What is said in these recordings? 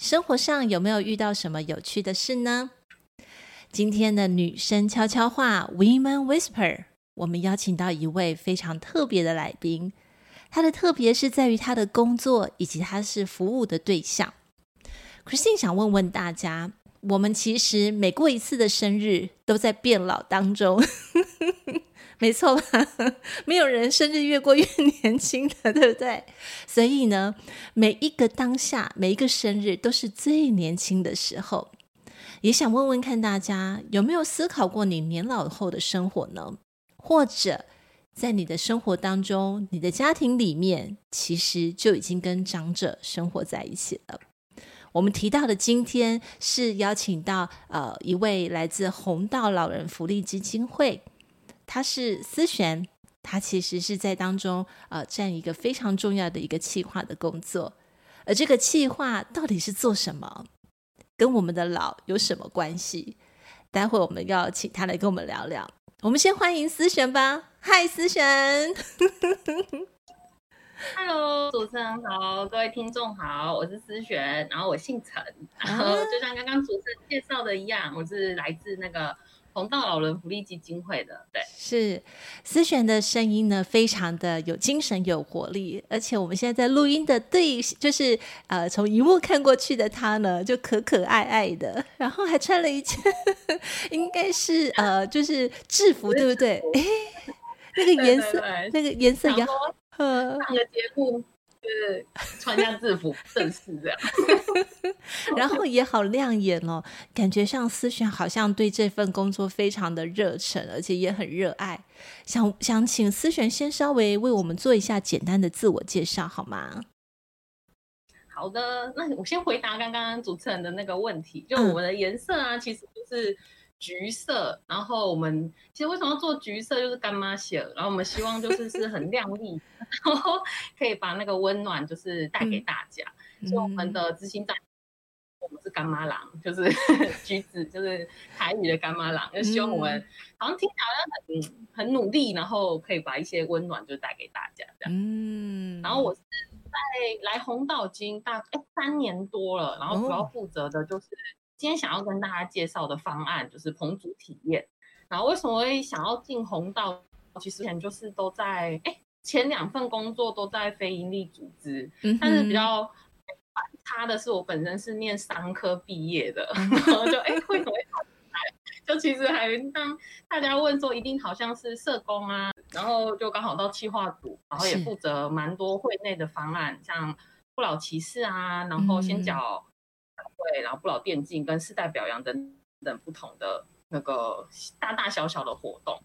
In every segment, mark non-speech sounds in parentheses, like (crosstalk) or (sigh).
生活上有没有遇到什么有趣的事呢？今天的女生悄悄话 Women Whisper，我们邀请到一位非常特别的来宾。她的特别是在于她的工作以及她是服务的对象。Christine 想问问大家，我们其实每过一次的生日，都在变老当中。(laughs) 没错吧？(laughs) 没有人生日越过越年轻的，对不对？所以呢，每一个当下，每一个生日都是最年轻的时候。也想问问看大家，有没有思考过你年老后的生活呢？或者在你的生活当中，你的家庭里面，其实就已经跟长者生活在一起了。我们提到的今天是邀请到呃一位来自红道老人福利基金会。他是思璇，他其实是在当中呃占一个非常重要的一个企划的工作，而这个企划到底是做什么，跟我们的老有什么关系？待会我们要请他来跟我们聊聊。我们先欢迎思璇吧，嗨，思璇，Hello，主持人好，各位听众好，我是思璇，然后我姓陈，然后 (laughs) 就像刚刚主持人介绍的一样，我是来自那个。弘道老人福利基金会的，对，是思璇的声音呢，非常的有精神、有活力，而且我们现在在录音的对，就是呃，从荧幕看过去的他呢，就可可爱爱的，然后还穿了一件，(laughs) 应该是呃，就是制服，对不对？哎，那个颜色，对对对，那个颜色也好，上个节目。就是穿一下制服，(laughs) 正式这样，(laughs) 然后也好亮眼哦，感觉像思璇好像对这份工作非常的热忱，而且也很热爱。想想请思璇先稍微为我们做一下简单的自我介绍，好吗？好的，那我先回答刚刚主持人的那个问题，就我们的颜色啊，嗯、其实就是。橘色，然后我们其实为什么要做橘色，就是干妈色，然后我们希望就是是很亮丽，(laughs) 然后可以把那个温暖就是带给大家。嗯、所以我们的执行长，我们是干妈郎，就是 (laughs) 橘子，就是台语的干妈郎，就希望我们好像听起来好像很很努力，然后可以把一些温暖就带给大家这样。嗯，然后我是在来红道已经大概三年多了，然后主要负责的就是。今天想要跟大家介绍的方案就是棚主体验。然后为什么会想要进红道？其实之前就是都在哎，前两份工作都在非营利组织，嗯、但是比较反差的是，我本身是念商科毕业的，嗯、然后就 (laughs) 哎为什么会跑来？就其实还当大家问说，一定好像是社工啊，然后就刚好到企划组，然后也负责蛮多会内的方案，像不老骑士啊，然后先脚。对，然后不老电竞跟世代表扬等等不同的那个大大小小的活动，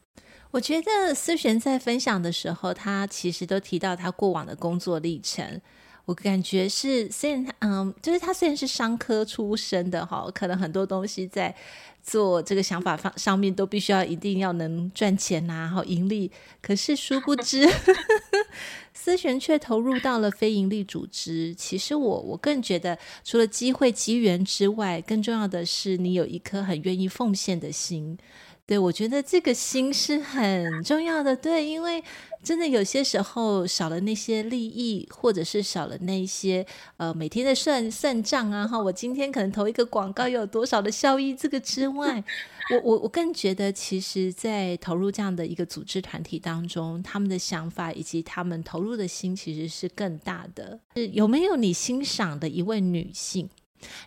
我觉得思璇在分享的时候，他其实都提到他过往的工作历程。我感觉是虽然嗯，就是他虽然是商科出身的哈，可能很多东西在做这个想法方上面都必须要一定要能赚钱呐、啊，然后盈利。可是殊不知。思璇却投入到了非营利组织。其实我我更觉得，除了机会机缘之外，更重要的是你有一颗很愿意奉献的心。对，我觉得这个心是很重要的。对，因为真的有些时候少了那些利益，或者是少了那些呃每天的算算账啊，哈，我今天可能投一个广告又有多少的效益，这个之外。我我我更觉得，其实，在投入这样的一个组织团体当中，他们的想法以及他们投入的心，其实是更大的。是有没有你欣赏的一位女性？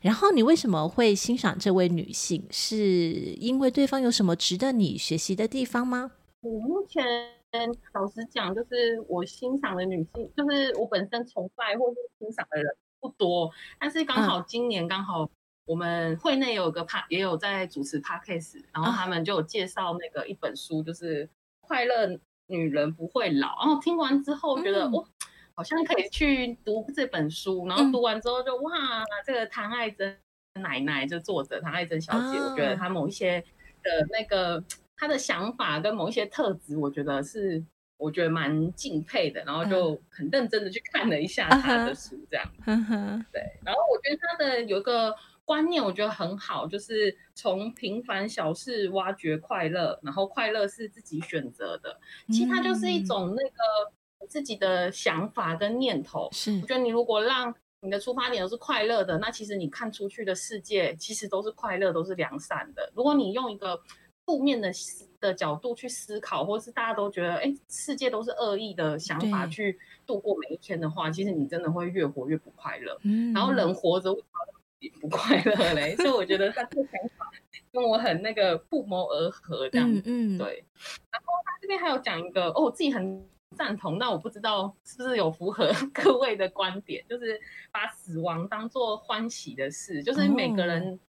然后你为什么会欣赏这位女性？是因为对方有什么值得你学习的地方吗？我目前老实讲，就是我欣赏的女性，就是我本身崇拜或是欣赏的人不多，但是刚好今年刚好。我们会内有个帕，也有在主持 Podcast，然后他们就有介绍那个一本书，就是《快乐女人不会老》。然后听完之后觉得，嗯、哇，好像可以去读这本书。然后读完之后就哇，这个唐爱珍奶奶，就作者唐爱珍小姐，哦、我觉得她某一些的那个她的想法跟某一些特质，我觉得是我觉得蛮敬佩的，然后就很认真的去看了一下他的书，这样，嗯、对，然后我觉得他的有一个观念，我觉得很好，就是从平凡小事挖掘快乐，然后快乐是自己选择的，其实它就是一种那个自己的想法跟念头，是，我觉得你如果让你的出发点都是快乐的，那其实你看出去的世界其实都是快乐，都是良善的。如果你用一个负面的的角度去思考，或是大家都觉得哎，世界都是恶意的想法去度过每一天的话，其实你真的会越活越不快乐。嗯，然后人活着为什么也不快乐嘞？(laughs) 所以我觉得他这个想法跟我很那个不谋而合，这样嗯，嗯，对。然后他这边还有讲一个哦，我自己很。赞同，但我不知道是不是有符合 (laughs) 各位的观点，就是把死亡当做欢喜的事，就是每个人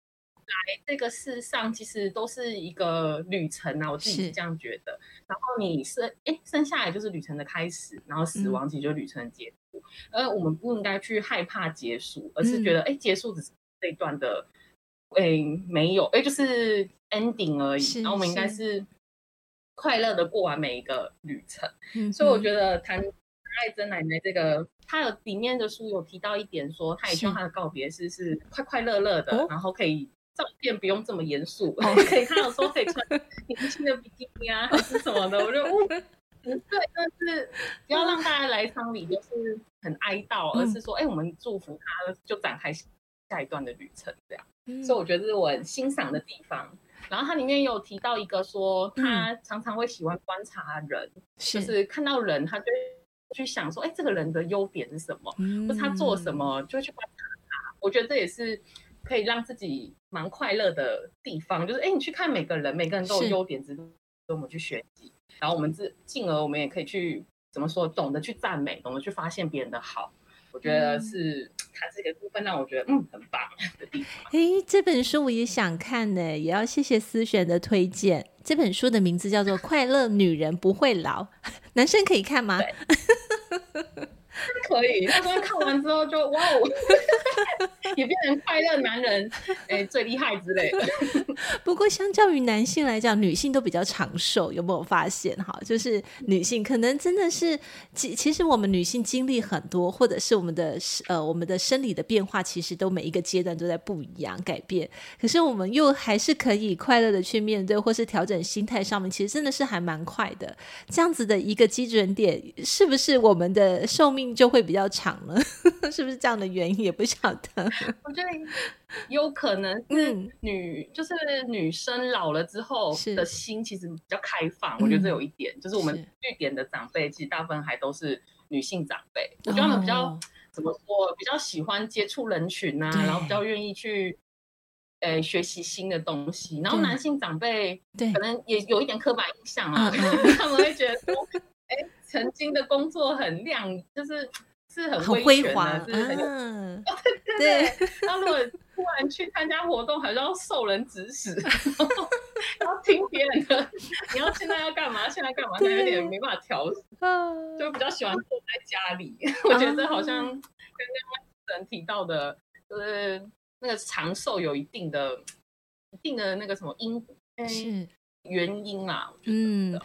来这个世上其实都是一个旅程啊，我自己是这样觉得。然后你生哎生下来就是旅程的开始，然后死亡其实就是旅程的结束，而、嗯、我们不应该去害怕结束，而是觉得哎、嗯、结束只是这一段的哎没有哎就是 ending 而已，然后我们应该是。快乐的过完每一个旅程，嗯、所以我觉得谈爱珍奶奶这个，她有里面的书有提到一点说，说他也希望她的告别式是快快乐乐的，然后可以照片不用这么严肃，哦、(laughs) 可以看到说可以穿年轻的比基尼啊，(laughs) 还是什么的，我觉得 (laughs) 嗯，对，但是不要让大家来丧礼就是很哀悼，嗯、而是说，哎，我们祝福他，就展开下一段的旅程，这样，嗯、所以我觉得这是我很欣赏的地方。然后它里面有提到一个说，他常常会喜欢观察人，嗯、就是看到人，他就去想说，哎，这个人的优点是什么，嗯、或者他做什么，就去观察他。我觉得这也是可以让自己蛮快乐的地方，就是哎，你去看每个人，每个人都有优点，值得我们去学习。然后我们自进而我们也可以去怎么说，懂得去赞美，懂得去发现别人的好。我觉得是它这个部分让我觉得嗯很棒的地方。哎，这本书我也想看呢，也要谢谢思璇的推荐。这本书的名字叫做《快乐女人不会老》，(laughs) 男生可以看吗？(laughs) 对 (laughs) 可以，(laughs) 他说看完之后就 (laughs) 哇哦，也变成快乐男人，哎，最厉害之类的。不过，相较于男性来讲，女性都比较长寿，有没有发现哈？就是女性可能真的是，其其实我们女性经历很多，或者是我们的呃我们的生理的变化，其实都每一个阶段都在不一样改变。可是我们又还是可以快乐的去面对，或是调整心态上面，其实真的是还蛮快的。这样子的一个基准点，是不是我们的寿命？就会比较长了，(laughs) 是不是这样的原因？也不晓得。(laughs) 我觉得有可能是女，嗯、就是女生老了之后的心其实比较开放。我觉得这有一点，嗯、就是我们据点的长辈，其实大部分还都是女性长辈。我觉得他们比较、哦、怎么说，比较喜欢接触人群啊，然后比较愿意去、呃、学习新的东西。然后男性长辈可能也有一点刻板印象啊，对 (laughs) 他们会觉得说。哎，曾经的工作很亮，就是是很辉煌，就是很有，嗯、哦，对对对。然后如果突然去参加活动，还是要受人指使，(laughs) 然后，听别人的，你要现在要干嘛？现在干嘛？就有点没办法调适，就比较喜欢坐在家里。我觉得好像跟刚刚人提到的，就是那个长寿有一定的、一定的那个什么因是原因啦。嗯。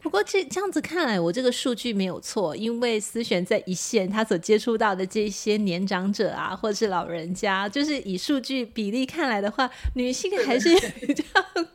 不过这这样子看来，我这个数据没有错，因为思璇在一线，他所接触到的这些年长者啊，或者是老人家，就是以数据比例看来的话，女性还是 (laughs) 比较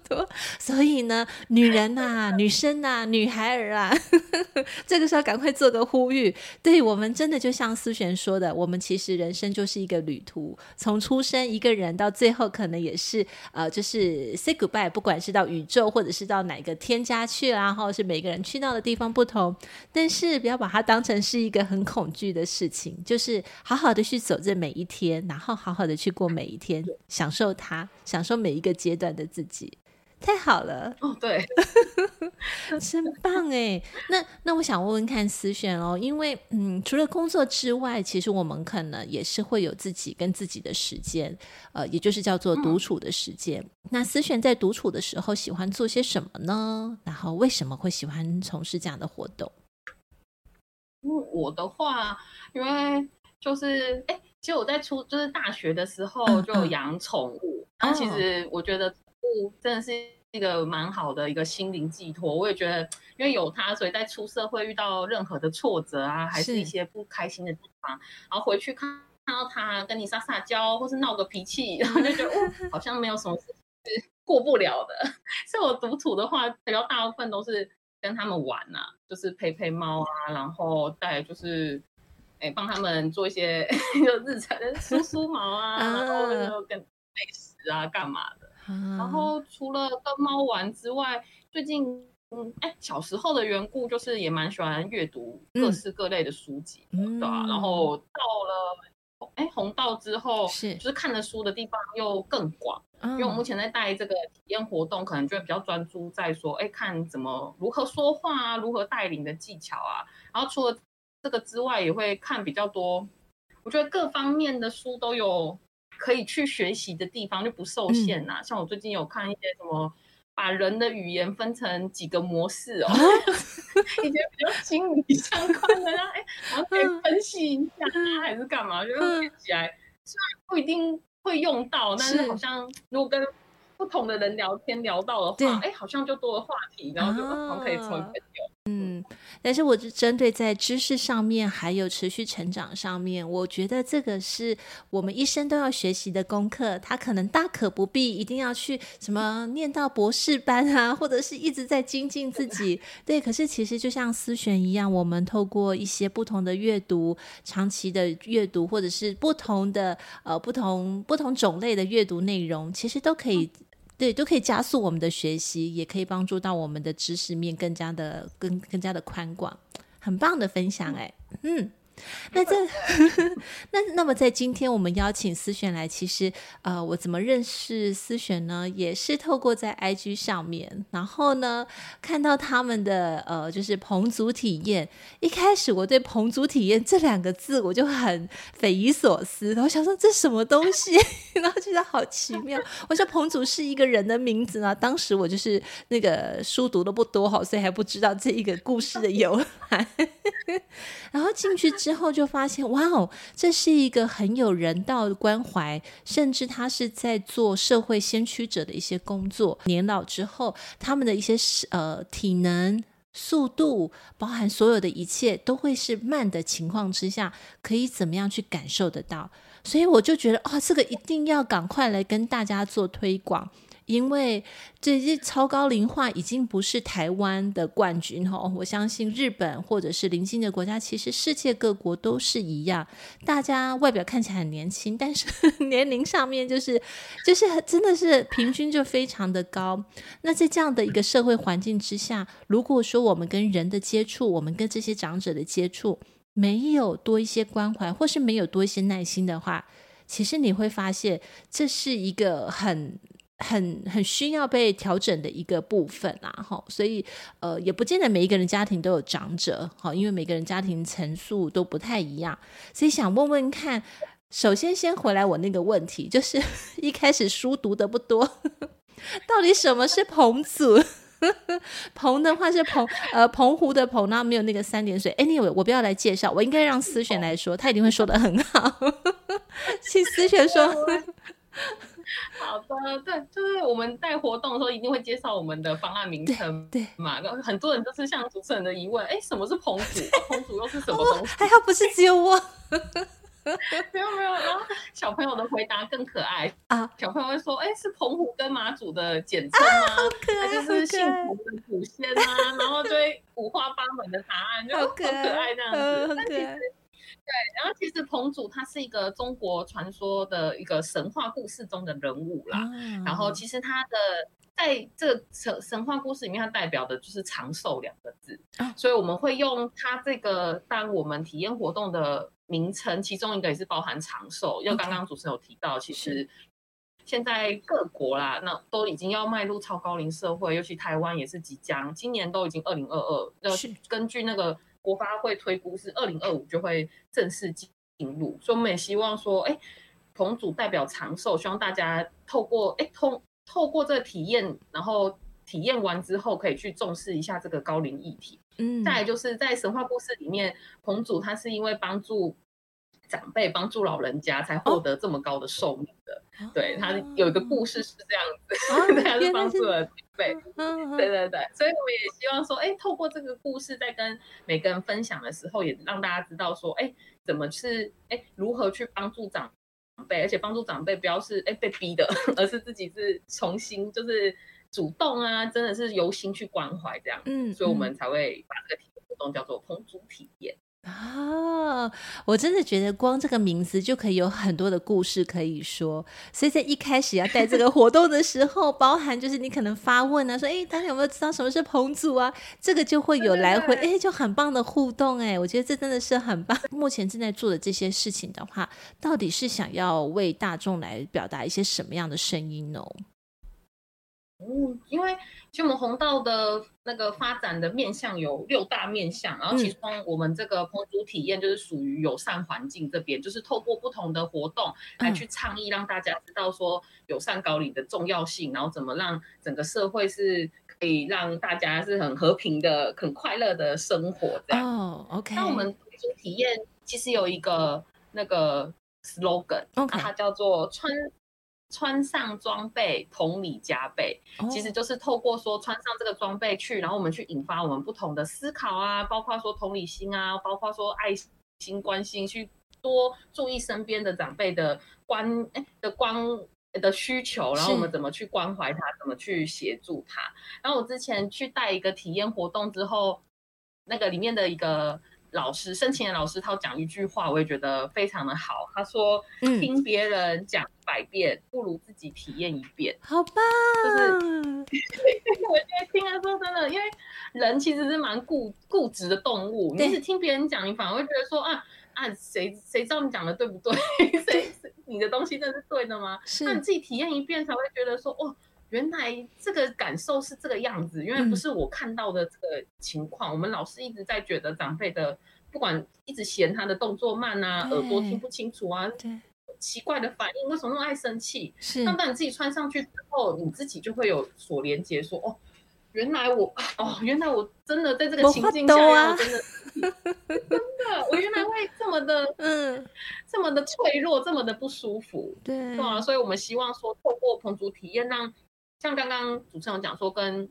多。所以呢，女人呐、啊、女生呐、啊、女孩儿啊，(laughs) 这个时候赶快做个呼吁。对，我们真的就像思璇说的，我们其实人生就是一个旅途，从出生一个人到最后，可能也是呃，就是 say goodbye，不管是到宇宙，或者是到哪个天家去啦，或者是每。每个人去到的地方不同，但是不要把它当成是一个很恐惧的事情，就是好好的去走这每一天，然后好好的去过每一天，享受它，享受每一个阶段的自己。太好了哦，对，(laughs) 真棒哎！那那我想问问看思璇哦，因为嗯，除了工作之外，其实我们可能也是会有自己跟自己的时间，呃，也就是叫做独处的时间。嗯、那思璇在独处的时候喜欢做些什么呢？然后为什么会喜欢从事这样的活动？因为我的话，因为就是哎。其实我在出就是大学的时候就养宠物，然后其实我觉得真的是一个蛮好的一个心灵寄托。我也觉得，因为有它，所以在出社会遇到任何的挫折啊，还是一些不开心的地方，然后回去看看到他跟你撒撒娇，或是闹个脾气，然 (laughs) 后就觉得哦，好像没有什么事是过不了的。(laughs) 所以我独处的话，比较大部分都是跟他们玩呐、啊，就是陪陪猫啊，然后带就是。哎，帮他们做一些 (laughs) 就日常的梳梳毛啊，然后就跟美食啊，干嘛的。然后除了跟猫玩之外，最近嗯，哎，小时候的缘故，就是也蛮喜欢阅读各式各类的书籍，对吧？然后到了哎红道之后，是就是看的书的地方又更广，因为我目前在带这个体验活动，可能就会比较专注在说，哎，看怎么如何说话啊，如何带领的技巧啊。然后除了这个之外也会看比较多，我觉得各方面的书都有可以去学习的地方，就不受限呐、啊。嗯、像我最近有看一些什么，把人的语言分成几个模式哦，啊、一些比较心理相关的，然后哎，然后可以分析一下啊，还是干嘛？就听起来虽然不一定会用到，但是好像如果跟不同的人聊天聊到的话，哎，好像就多了话题，然后就好像可以成为朋友。但是我是针对在知识上面，还有持续成长上面，我觉得这个是我们一生都要学习的功课。他可能大可不必一定要去什么念到博士班啊，或者是一直在精进自己。对，可是其实就像思璇一样，我们透过一些不同的阅读，长期的阅读，或者是不同的呃不同不同种类的阅读内容，其实都可以。对，都可以加速我们的学习，也可以帮助到我们的知识面更加的更更加的宽广，很棒的分享哎，嗯。那这 (laughs) 那那么在今天我们邀请思璇来，其实呃，我怎么认识思璇呢？也是透过在 IG 上面，然后呢看到他们的呃，就是棚组体验。一开始我对棚组体验这两个字我就很匪夷所思，然后想说这什么东西，(laughs) 然后觉得好奇妙。我说棚组是一个人的名字呢，当时我就是那个书读的不多哈，所以还不知道这一个故事的由来。然后进去之后就发现，哇哦，这是一个很有人道的关怀，甚至他是在做社会先驱者的一些工作。年老之后，他们的一些呃体能、速度，包含所有的一切，都会是慢的情况之下，可以怎么样去感受得到？所以我就觉得，哦，这个一定要赶快来跟大家做推广。因为这些超高龄化已经不是台湾的冠军哈，我相信日本或者是邻近的国家，其实世界各国都是一样。大家外表看起来很年轻，但是 (laughs) 年龄上面就是就是真的是平均就非常的高。那在这样的一个社会环境之下，如果说我们跟人的接触，我们跟这些长者的接触没有多一些关怀，或是没有多一些耐心的话，其实你会发现这是一个很。很很需要被调整的一个部分啦，哈，所以呃，也不见得每一个人家庭都有长者，哈，因为每个人家庭层数都不太一样，所以想问问看，首先先回来我那个问题，就是 (laughs) 一开始书读的不多，(laughs) 到底什么是棚组？(laughs) 棚的话是澎呃澎湖的澎，那没有那个三点水。Anyway，我不要来介绍，我应该让思璇来说，他一定会说的很好，请思璇说。(laughs) 好的，对，就是我们在活动的时候一定会介绍我们的方案名称，对嘛。然后很多人都是像主持人的疑问，哎，什么是棚主？棚主又是什么东西？还好不是只有我，(laughs) 没有没有。然后小朋友的回答更可爱啊，小朋友会说，哎，是澎湖跟马祖的简称吗？好可爱，就是幸福的祖先啊，然后就会五花八门的答案，就很可爱这样子。但其实。对，然后其实彭祖他是一个中国传说的一个神话故事中的人物啦。嗯、然后其实他的在这个神神话故事里面，他代表的就是长寿两个字。啊、所以我们会用他这个当我们体验活动的名称，其中一个也是包含长寿。因为刚刚主持人有提到，其实现在各国啦，那都已经要迈入超高龄社会，尤其台湾也是即将，今年都已经二零二二，要根据那个。国发会推估是二零二五就会正式进入，所以我们也希望说，哎，棚主代表长寿，希望大家透过哎通透过这个体验，然后体验完之后可以去重视一下这个高龄议题。嗯，再来就是在神话故事里面，彭祖他是因为帮助长辈帮助老人家才获得这么高的寿命的。哦、对，他有一个故事是这样子，哦、(laughs) 他是帮助了长辈。嗯、对对对，所以我们也希望说，哎，透过这个故事，在跟每个人分享的时候，也让大家知道说，哎，怎么是哎如何去帮助长辈，而且帮助长辈不要是哎被逼的，(laughs) 而是自己是重新就是主动啊，真的是由心去关怀这样。嗯，所以我们才会把这个体验活动叫做烹煮体验。啊，我真的觉得光这个名字就可以有很多的故事可以说，所以在一开始要带这个活动的时候，(laughs) 包含就是你可能发问啊，说哎，大家有没有知道什么是彭祖啊？这个就会有来回，哎，就很棒的互动哎，我觉得这真的是很棒。(laughs) 目前正在做的这些事情的话，到底是想要为大众来表达一些什么样的声音呢？嗯，因为其实我们红道的那个发展的面向有六大面向，然后其中我们这个烹煮体验就是属于友善环境这边，就是透过不同的活动来去倡议，让大家知道说友善高龄的重要性，然后怎么让整个社会是可以让大家是很和平的、很快乐的生活这样。哦，OK。那我们烹煮体验其实有一个那个 slogan，Okay. 它叫做穿。穿上装备，同理加倍，其实就是透过说穿上这个装备去，然后我们去引发我们不同的思考啊，包括说同理心啊，包括说爱心、关心，去多注意身边的长辈的关哎的关的需求，然后我们怎么去关怀他，怎么去协助他。然后我之前去带一个体验活动之后，那个里面的一个。老师，申请的老师，他讲一句话，我也觉得非常的好。他说：“听别人讲百遍，嗯、不如自己体验一遍。”好棒！就是我觉得听了说真的，因为人其实是蛮固固执的动物。对你是听别人讲，你反而会觉得说啊啊，谁谁知道你讲的对不对？(laughs) 谁你的东西真的是对的吗？是那你自己体验一遍，才会觉得说哦。原来这个感受是这个样子，因为不是我看到的这个情况。嗯、我们老师一直在觉得长辈的，不管一直嫌他的动作慢啊，耳朵听不清楚啊，奇怪的反应，为什么那么爱生气？是，那当你自己穿上去之后，你自己就会有所连接，说哦，原来我 (laughs) 哦，原来我真的在这个情境下，啊、我真的 (laughs) 真的，我原来会这么的，嗯，这么的脆弱，这么的不舒服，对，对啊，所以我们希望说，透过烹煮体验让。像刚刚主持人讲说，跟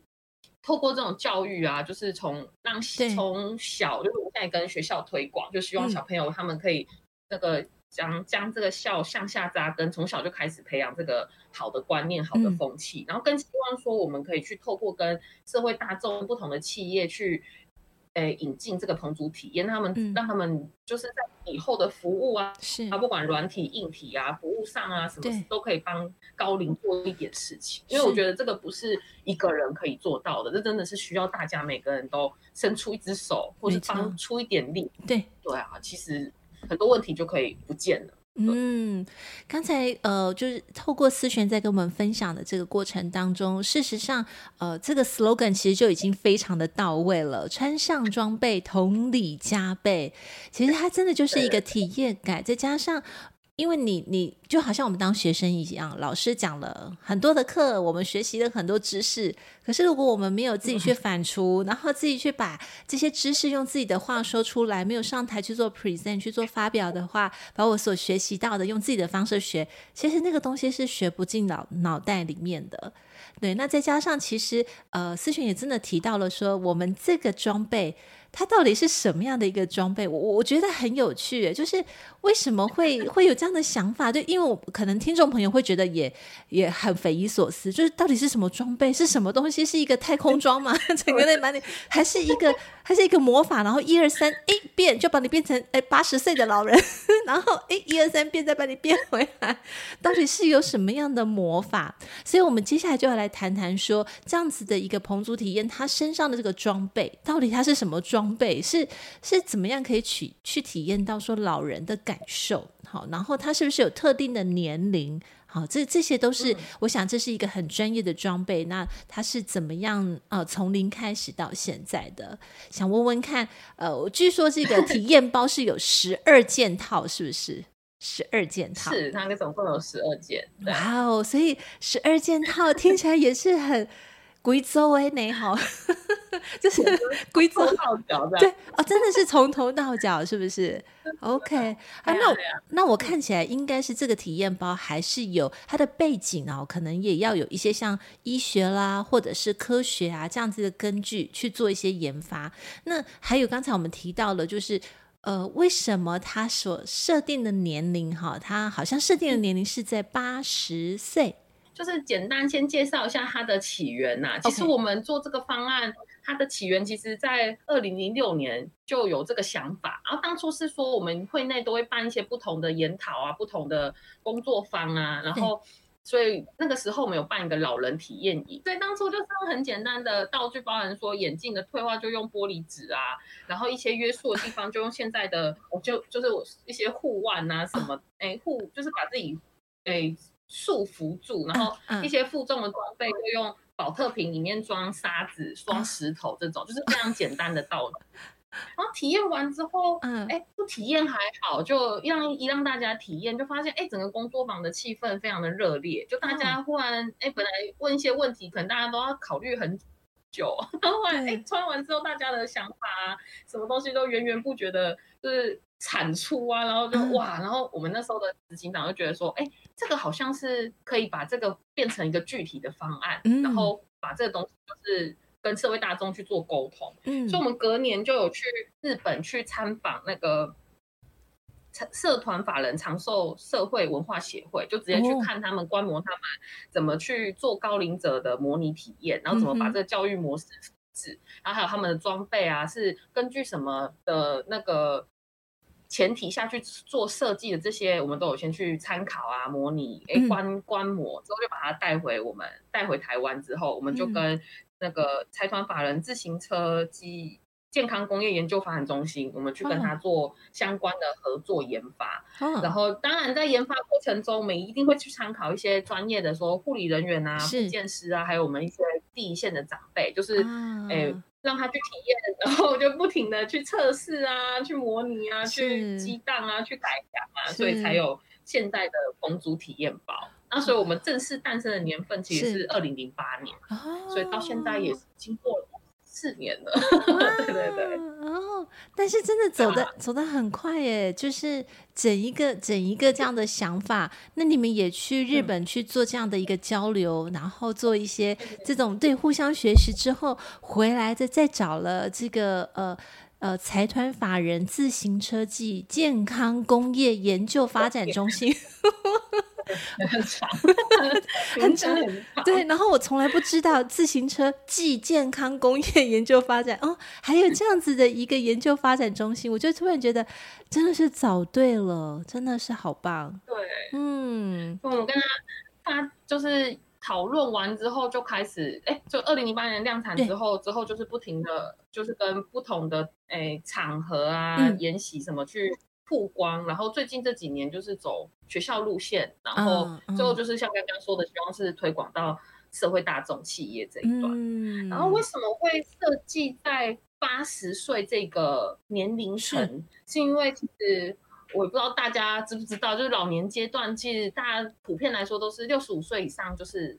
透过这种教育啊，就是从让从小，就是我现在跟学校推广，就希望小朋友他们可以那个将将这个校向下扎根，从小就开始培养这个好的观念、好的风气，然后更希望说，我们可以去透过跟社会大众不同的企业去。诶，引进这个烹煮体验，他们、嗯、让他们就是在以后的服务啊，是啊，不管软体、硬体啊，服务上啊，什么都可以帮高龄做一点事情。因为我觉得这个不是一个人可以做到的，这真的是需要大家每个人都伸出一只手，或是帮出一点力。对对啊，其实很多问题就可以不见了。嗯，刚才呃，就是透过思璇在跟我们分享的这个过程当中，事实上，呃，这个 slogan 其实就已经非常的到位了。穿上装备，同理加倍，其实它真的就是一个体验感，再加上。因为你，你就好像我们当学生一样，老师讲了很多的课，我们学习了很多知识。可是，如果我们没有自己去反刍，然后自己去把这些知识用自己的话说出来，没有上台去做 present 去做发表的话，把我所学习到的用自己的方式学，其实那个东西是学不进脑脑袋里面的。对，那再加上其实，呃，思璇也真的提到了说，我们这个装备。它到底是什么样的一个装备？我我觉得很有趣，就是为什么会 (laughs) 会有这样的想法？就，因为我可能听众朋友会觉得也也很匪夷所思，就是到底是什么装备？是什么东西？是一个太空装吗？(laughs) 整个那满脸，还是一个还是一个魔法？然后一二三，哎，变就把你变成哎八十岁的老人，(laughs) 然后哎一二三变再把你变回来，到底是有什么样的魔法？所以我们接下来就要来谈谈说，这样子的一个彭祖体验，他身上的这个装备到底它是什么装？装备是是怎么样可以去去体验到说老人的感受好，然后他是不是有特定的年龄好，这这些都是、嗯、我想这是一个很专业的装备。那他是怎么样呃从零开始到现在的？想问问看，呃，据说这个体 (laughs) 验包是有十二件套，是不是？十二件套是，它总共有十二件。哇哦，所以十二件套听起来也是很。贵州哎，你好，(laughs) 就是贵州到脚对哦，真的是从头到脚，是不是？OK，啊，那我那我看起来应该是这个体验包还是有它的背景哦，可能也要有一些像医学啦，或者是科学啊这样子的根据去做一些研发。那还有刚才我们提到了，就是呃，为什么它所设定的年龄哈，它好像设定的年龄是在八十岁。就是简单先介绍一下它的起源呐、啊。其实我们做这个方案.它的起源其实在二零零六年就有这个想法。然后当初是说我们会内都会办一些不同的研讨啊，不同的工作坊啊。然后所以那个时候我们有办一个老人体验营。所以当初就是很简单的道具，包含说眼镜的退化就用玻璃纸啊，然后一些约束的地方就用现在的，我就就是我一些护腕啊什么，哎护就是把自己哎。束缚住，然后一些负重的装备就用保特瓶里面装沙子、装石头这种，就是非常简单的道理。然后体验完之后，嗯，哎，不体验还好，就让一让大家体验，就发现哎，整个工作坊的气氛非常的热烈，就大家忽然哎，本来问一些问题，可能大家都要考虑很久，然后后来哎，穿完之后，大家的想法啊，什么东西都源源不绝的，就是。产出啊，然后就哇，然后我们那时候的执行长就觉得说，哎，这个好像是可以把这个变成一个具体的方案，嗯、然后把这个东西就是跟社会大众去做沟通。嗯，所以我们隔年就有去日本去参访那个社团法人长寿社会文化协会，就直接去看他们观摩他们怎么去做高龄者的模拟体验，然后怎么把这个教育模式复制，然后还有他们的装备啊，是根据什么的那个。前提下去做设计的这些，我们都有先去参考啊，模拟，哎，观观摩之后就把它带回我们带回台湾之后，我们就跟那个财团法人自行车及健康工业研究发展中心，我们去跟他做相关的合作研发。然后当然在研发过程中，我们一定会去参考一些专业的，说护理人员啊、复健师啊，还有我们一些第一线的长辈，就是哎。让他去体验，然后就不停的去测试啊，去模拟啊，去激荡啊，去改良啊，所以才有现在的公主体验包。那所以我们正式诞生的年份其实是二零零八年，所以到现在也是经过了。四年了，(laughs) 对对对，哦，但是真的走的、啊、走的很快耶，就是整一个整一个这样的想法，那你们也去日本去做这样的一个交流，嗯、然后做一些这种对互相学习之后，回来再再找了这个呃呃财团法人自行车技健康工业研究发展中心。(laughs) (laughs) (laughs) 很长，(laughs) 很长，(laughs) 很长。对，然后我从来不知道自行车暨健康工业研究发展哦，还有这样子的一个研究发展中心，我就突然觉得真的是找对了，真的是好棒。对，嗯，我跟他他就是讨论完之后就开始，哎，就二零零八年量产之后，之后就是不停的，就是跟不同的哎场合啊、嗯、研习什么去。曝光，然后最近这几年就是走学校路线，然后最后就是像刚刚说的，希望是推广到社会大众企业这一段。嗯、然后为什么会设计在八十岁这个年龄层？是，是因为其实我也不知道大家知不知道，就是老年阶段，其实大家普遍来说都是六十五岁以上就是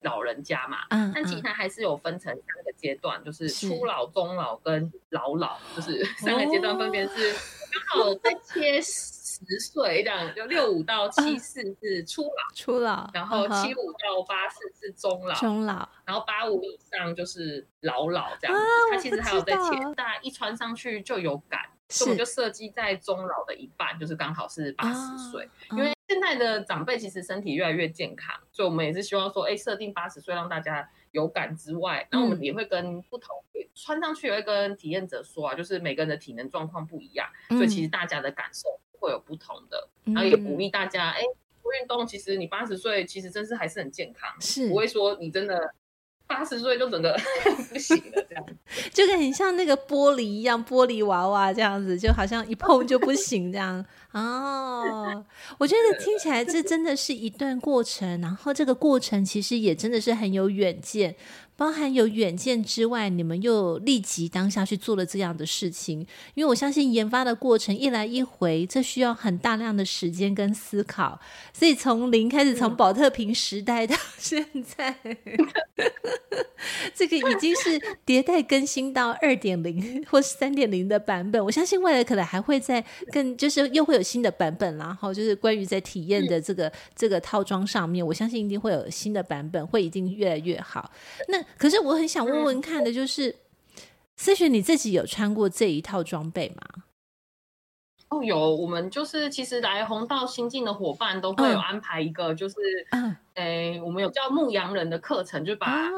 老人家嘛。嗯，但其实它还是有分成三个阶段，就是初老、中老跟老老，就是 (laughs) 三个阶段分别是。哦刚好在切十岁这样，就六五到七四是初老，初老，然后七五到八四是中老，中老，然后八五以上就是老老这样子。它其实还有在切，大家一穿上去就有感，所以我们就设计在中老的一半，就是刚好是八十岁。因为现在的长辈其实身体越来越健康，所以我们也是希望说，哎，设定八十岁让大家。有感之外，然后我们也会跟不同、嗯、穿上去，也会跟体验者说啊，就是每个人的体能状况不一样，嗯、所以其实大家的感受会有不同的。嗯、然后也鼓励大家，哎，不运动，其实你八十岁其实真是还是很健康，是。不会说你真的八十岁就整个 (laughs) 不行了就跟很像那个玻璃一样，玻璃娃娃这样子，就好像一碰就不行这样。哦，我觉得听起来这真的是一段过程，然后这个过程其实也真的是很有远见，包含有远见之外，你们又立即当下去做了这样的事情，因为我相信研发的过程一来一回，这需要很大量的时间跟思考，所以从零开始，从宝特瓶时代到现在，(laughs) 这个已经是迭代更新到二点零或三点零的版本。我相信未来可能还会在更，就是又会有新的版本，然后就是关于在体验的这个这个套装上面，我相信一定会有新的版本，会一定越来越好。那可是我很想问问看的，就是思璇你自己有穿过这一套装备吗？哦，有，我们就是其实来红道新进的伙伴都会有安排一个，就是，嗯，哎，我们有叫牧羊人的课程，就把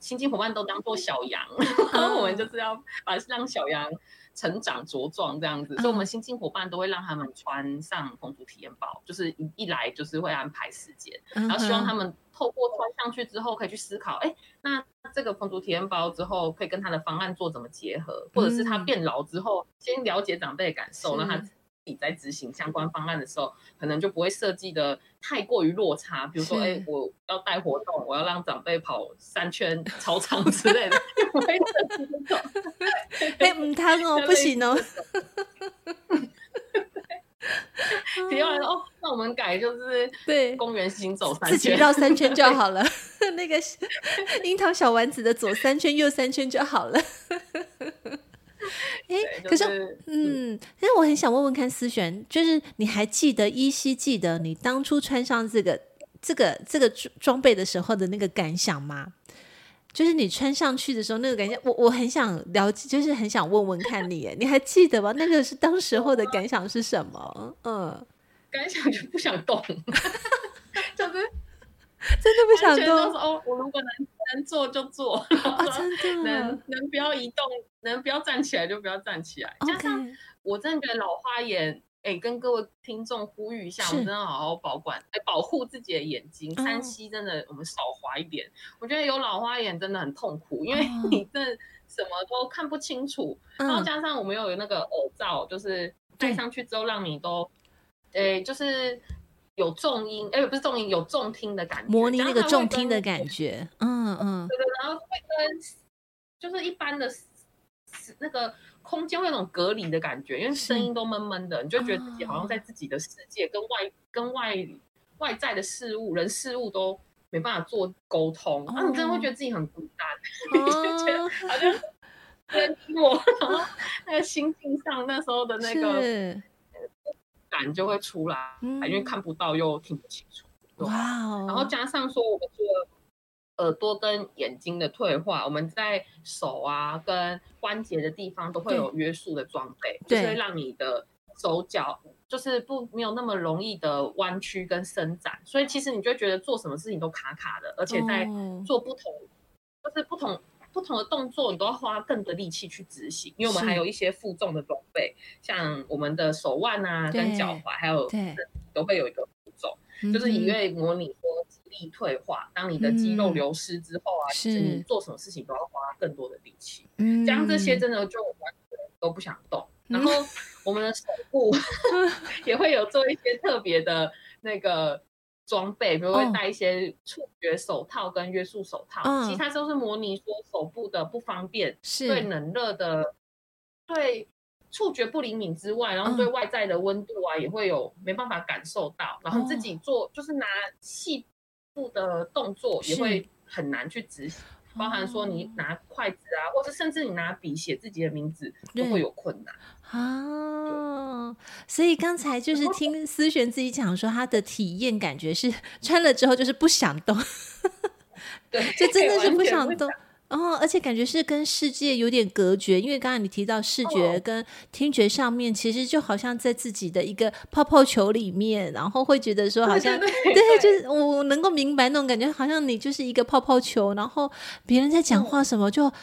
新进伙伴都当做小羊，然后我们就是要把让小羊成长茁壮这样子，所以我们新进伙伴都会让他们穿上风俗体验包，就是一一来就是会安排时间，然后希望他们。透过穿上去之后，可以去思考，哎，那这个风俗体验包之后，可以跟他的方案做怎么结合，或者是他变老之后，先了解长辈的感受，让他自己在执行相关方案的时候，可能就不会设计的太过于落差。比如说，哎，我要带活动，我要让长辈跑三圈操场之类的，(laughs) 就不会设计这种。(laughs) 哎，唔贪哦，(laughs) 不行哦。提完了哦，那我们改就是对公园行走三圈，自己绕三圈就 (laughs) 好了。那个樱桃小丸子的左三圈右三圈就好了。哎、欸，就是、可是嗯，其实我很想问问看思璇，就是你还记得依稀记得你当初穿上这个这个这个装备的时候的那个感想吗？就是你穿上去的时候那个感觉，我我很想了解，就是很想问问看你，你还记得吗？那个是当时候的感想是什么？嗯，感想就不想动，(laughs) 就是 (laughs) 真的不想动。哦，我如果能能坐就坐，啊、真的能能不要移动，能不要站起来就不要站起来。加上我真的觉得老花眼。哎，跟各位听众呼吁一下，我们真的好好保管，哎，保护自己的眼睛。三 C 真的，我们少滑一点。我觉得有老花眼真的很痛苦，因为你这什么都看不清楚。然后加上我们又有那个耳罩，就是戴上去之后让你都，哎，就是有重音，哎，不是重音，有重听的感觉，模拟那个重听的感觉。嗯嗯。对对，然后会跟就是一般的那个。空间会有种隔离的感觉，因为声音都闷闷的，你就觉得自己好像在自己的世界，跟外跟外外在的事物、人事物都没办法做沟通，然后你真的会觉得自己很孤单，(laughs) 就觉得好像跟我，然后那个心境上那时候的那个感就会出来，因为看不到又听不清楚，哇，然后加上说我们这个。耳朵跟眼睛的退化，我们在手啊跟关节的地方都会有约束的装备，就是会让你的手脚就是不没有那么容易的弯曲跟伸展，所以其实你就会觉得做什么事情都卡卡的，而且在做不同、哦、就是不同不同的动作，你都要花更多的力气去执行，因为我们还有一些负重的装备，像我们的手腕啊跟脚踝，还有都会有一个负重，就是因为模拟说肌。力退化，当你的肌肉流失之后啊，其实你做什么事情都要花更多的力气。嗯，像这些真的就完全都不想动。嗯、然后我们的手部 (laughs) 也会有做一些特别的那个装备，比如会戴一些触觉手套跟约束手套，哦、其他都是模拟说手部的不方便，是。对冷热的，对触觉不灵敏之外，然后对外在的温度啊也会有没办法感受到，然后自己做就是拿细部。的动作也会很难去执行，包含说你拿筷子啊，或者甚至你拿笔写自己的名字都会有困难啊。所以刚才就是听思璇自己讲说，他的体验感觉是穿了之后就是不想动，(laughs) 对，(laughs) 就真的是不想动。哦，而且感觉是跟世界有点隔绝，因为刚才你提到视觉跟听觉上面，其实就好像在自己的一个泡泡球里面，然后会觉得说好像对，就是我能够明白那种感觉，好像你就是一个泡泡球，然后别人在讲话什么就啊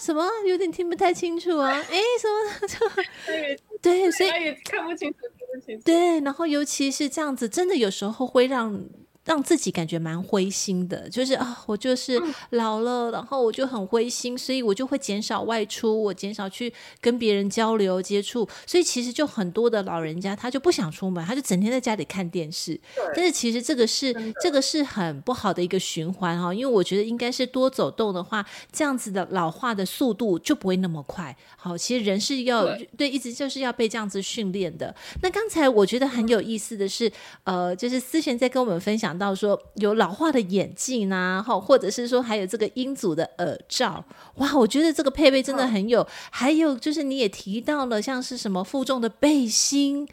什么有点听不太清楚啊，哎什么 (laughs) 就 (laughs) 对，对，所以也看不清楚，听不清楚。对，然后尤其是这样子，真的有时候会让。让自己感觉蛮灰心的，就是啊，我就是老了，然后我就很灰心，所以我就会减少外出，我减少去跟别人交流接触，所以其实就很多的老人家他就不想出门，他就整天在家里看电视。但是其实这个是这个是很不好的一个循环哈，因为我觉得应该是多走动的话，这样子的老化的速度就不会那么快。好，其实人是要对，对，一直就是要被这样子训练的。那刚才我觉得很有意思的是，呃，就是思璇在跟我们分享到说有老化的眼镜呐，哈，或者是说还有这个英组的耳罩，哇，我觉得这个配备真的很有。还有就是你也提到了像是什么负重的背心，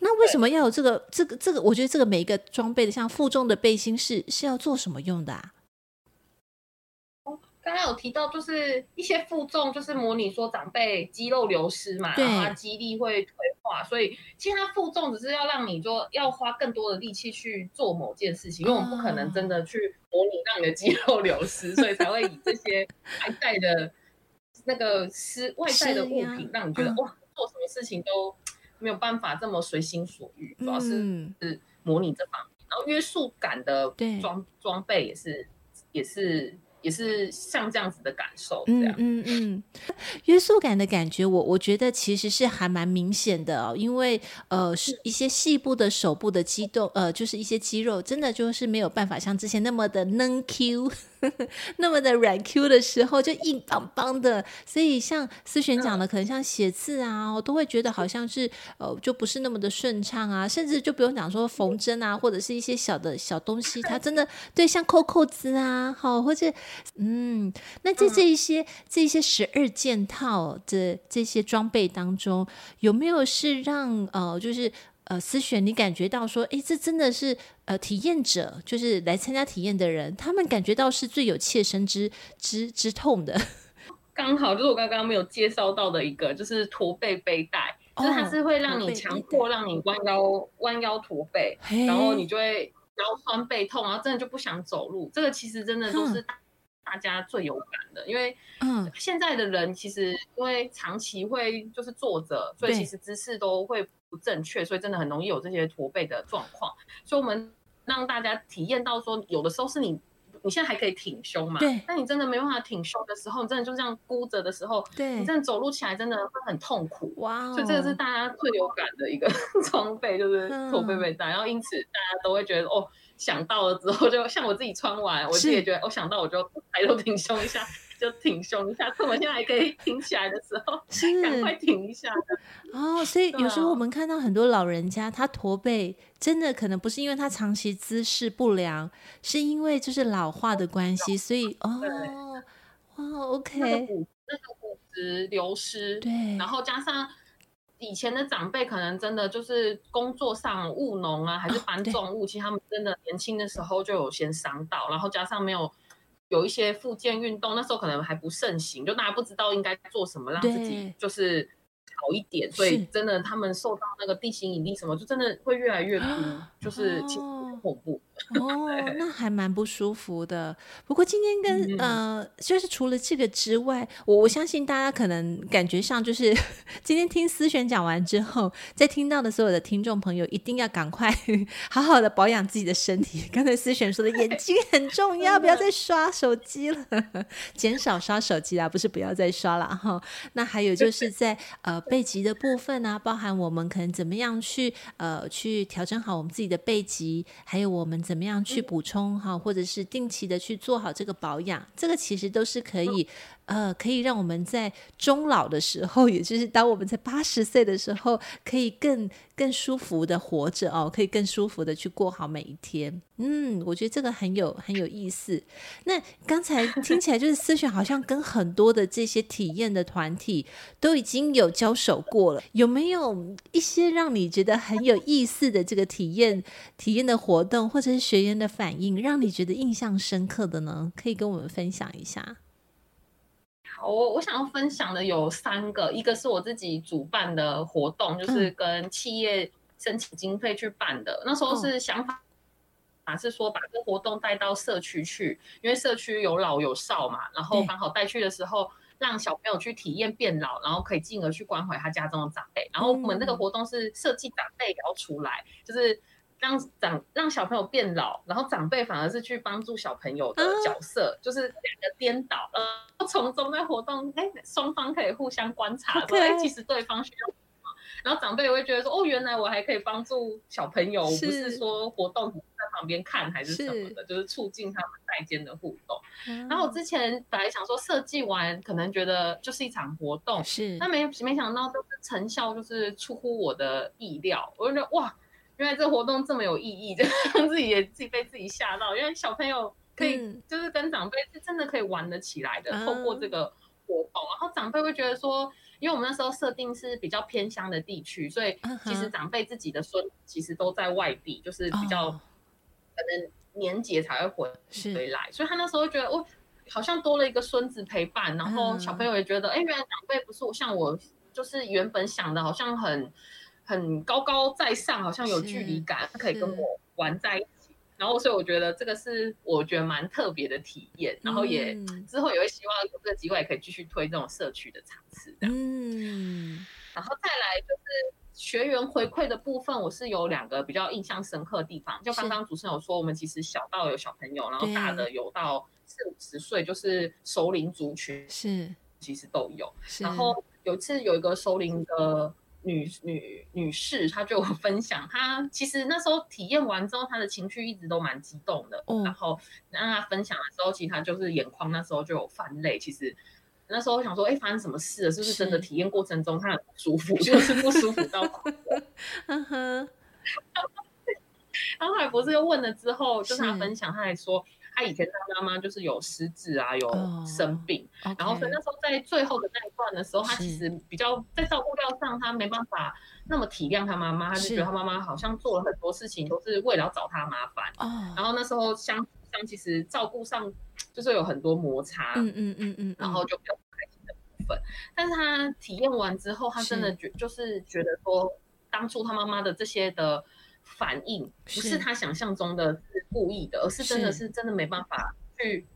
那为什么要有这个这个这个？我觉得这个每一个装备的像负重的背心是是要做什么用的啊？刚刚有提到，就是一些负重，就是模拟说长辈肌肉流失嘛，然后他肌力会退化，所以其实他负重只是要让你说要花更多的力气去做某件事情，因为我们不可能真的去模拟让你的肌肉流失，所以才会以这些外在的那个是外在的物品，让你觉得哇，做什么事情都没有办法这么随心所欲，主要是是模拟这方面，然后约束感的装装备也是也是。也是像这样子的感受，这样，嗯嗯。嗯，约束感的感觉，我我觉得其实是还蛮明显的哦，因为呃，是一些细部的手部的肌动，呃，就是一些肌肉，真的就是没有办法像之前那么的嫩 Q。(laughs) 那么的软 Q 的时候就硬邦邦的，所以像思璇讲的，可能像写字啊，我都会觉得好像是呃，就不是那么的顺畅啊，甚至就不用讲说缝针啊，或者是一些小的小东西，它真的对，像扣扣子啊，好，或者嗯，那在这一些这一些十二件套的这些装备当中，有没有是让呃，就是。呃，思璇，你感觉到说，哎，这真的是呃，体验者，就是来参加体验的人，他们感觉到是最有切身之之之痛的。(laughs) 刚好就是我刚刚没有介绍到的一个，就是驼背背带，哦、就是它是会让你强迫让你弯腰弯腰驼背，然后你就会腰酸背痛，然后真的就不想走路。这个其实真的都是大家最有感的，因为嗯，现在的人其实因为长期会就是坐着，所以其实姿势都会。不正确，所以真的很容易有这些驼背的状况。所以我们让大家体验到说，有的时候是你你现在还可以挺胸嘛，对。但你真的没办法挺胸的时候，你真的就这样箍着的时候，对，你真的走路起来真的会很痛苦。哇、哦！所以这个是大家最有感的一个 (laughs) 装备，就是驼背背带。然后因此大家都会觉得哦，想到了之后，就像我自己穿完，我自己也觉得，我想到我就抬头挺胸一下。就挺胸一下，趁我现在还可以挺起来的时候，是赶快挺一下哦。所以有时候我们看到很多老人家，他驼背，真的可能不是因为他长期姿势不良，是因为就是老化的关系。所以哦，哇，OK，那个骨那个骨质流失，对，然后加上以前的长辈，可能真的就是工作上务农啊，还是搬重物，其实他们真的年轻的时候就有先伤到，然后加上没有。有一些复健运动，那时候可能还不盛行，就大家不知道应该做什么让自己就是好一点，所以真的他们受到那个地心引力什么，就真的会越来越多，就是其实很恐怖。(laughs) 哦，那还蛮不舒服的。不过今天跟、嗯、呃，就是除了这个之外，我我相信大家可能感觉上就是 (laughs) 今天听思璇讲完之后，在听到的所有的听众朋友，一定要赶快 (laughs) 好好的保养自己的身体。刚才思璇说的眼睛很重要，不要再刷手机了，减少刷手机啦，不是不要再刷了哈。那还有就是在呃背脊的部分啊，包含我们可能怎么样去呃去调整好我们自己的背脊，还有我们。怎么样去补充哈，或者是定期的去做好这个保养，这个其实都是可以。呃，可以让我们在终老的时候，(laughs) 也就是当我们在八十岁的时候，可以更更舒服的活着哦，可以更舒服的去过好每一天。嗯，我觉得这个很有很有意思。那刚才 (laughs) 听起来就是思璇好像跟很多的这些体验的团体都已经有交手过了，有没有一些让你觉得很有意思的这个体验体验的活动，或者是学员的反应，让你觉得印象深刻的呢？可以跟我们分享一下。我我想要分享的有三个，一个是我自己主办的活动，就是跟企业申请经费去办的。嗯、那时候是想法啊，是说把这个活动带到社区去，因为社区有老有少嘛，然后刚好带去的时候，让小朋友去体验变老，然后可以进而去关怀他家中的长辈。然后我们那个活动是设计长辈也要出来，就是让长让小朋友变老，然后长辈反而是去帮助小朋友的角色，嗯、就是两个颠倒，然后从中在活动，哎，双方可以互相观察，说，哎，其实对方需要。然后长辈也会觉得说，哦，原来我还可以帮助小朋友，是不是说活动在旁边看还是什么的，是就是促进他们代间的互动。嗯、然后我之前本来想说设计完可能觉得就是一场活动，是，但没没想到就是成效就是出乎我的意料。我就觉得哇，原来这活动这么有意义，(laughs) 就让自己也自己被自己吓到，因为小朋友可以就是跟长辈是真的可以玩得起来的，嗯、透过这个活动，然后长辈会觉得说。因为我们那时候设定是比较偏乡的地区，所以其实长辈自己的孙其实都在外地，就是比较可能年节才会回回来，所以他那时候觉得哦，好像多了一个孙子陪伴，然后小朋友也觉得，哎，原来长辈不是我像我就是原本想的，好像很很高高在上，好像有距离感，他可以跟我玩在一起。然后，所以我觉得这个是我觉得蛮特别的体验，然后也之后也会希望有这个机会可以继续推这种社区的场次。嗯，然后再来就是学员回馈的部分，我是有两个比较印象深刻的地方。就刚刚主持人有说，我们其实小到有小朋友，然后大的有到四五十岁，就是熟龄族群是其实都有。然后有一次有一个熟龄的。女女女士，她就有 (laughs) 分享，她其实那时候体验完之后，她的情绪一直都蛮激动的。嗯、然后让她分享的时候，其实她就是眼眶那时候就有泛泪。其实那时候我想说，哎，发生什么事了？是不是真的体验过程中她很不舒服，是就是不舒服到哭？(laughs) (laughs) 然后还不是又问了之后，就是她分享，她还说。他以前他妈妈就是有失智啊，有生病，oh. 然后所以那时候在最后的那一段的时候，他其实比较在照顾料上，他没办法那么体谅他妈妈，他就觉得他妈妈好像做了很多事情都是为了要找他麻烦。Oh. 然后那时候相相其实照顾上就是有很多摩擦，嗯嗯嗯嗯，然后就比较不开心的部分。但是他体验完之后，他真的觉就是觉得说，当初他妈妈的这些的。反应不是他想象中的是故意的，而是真的是真的没办法去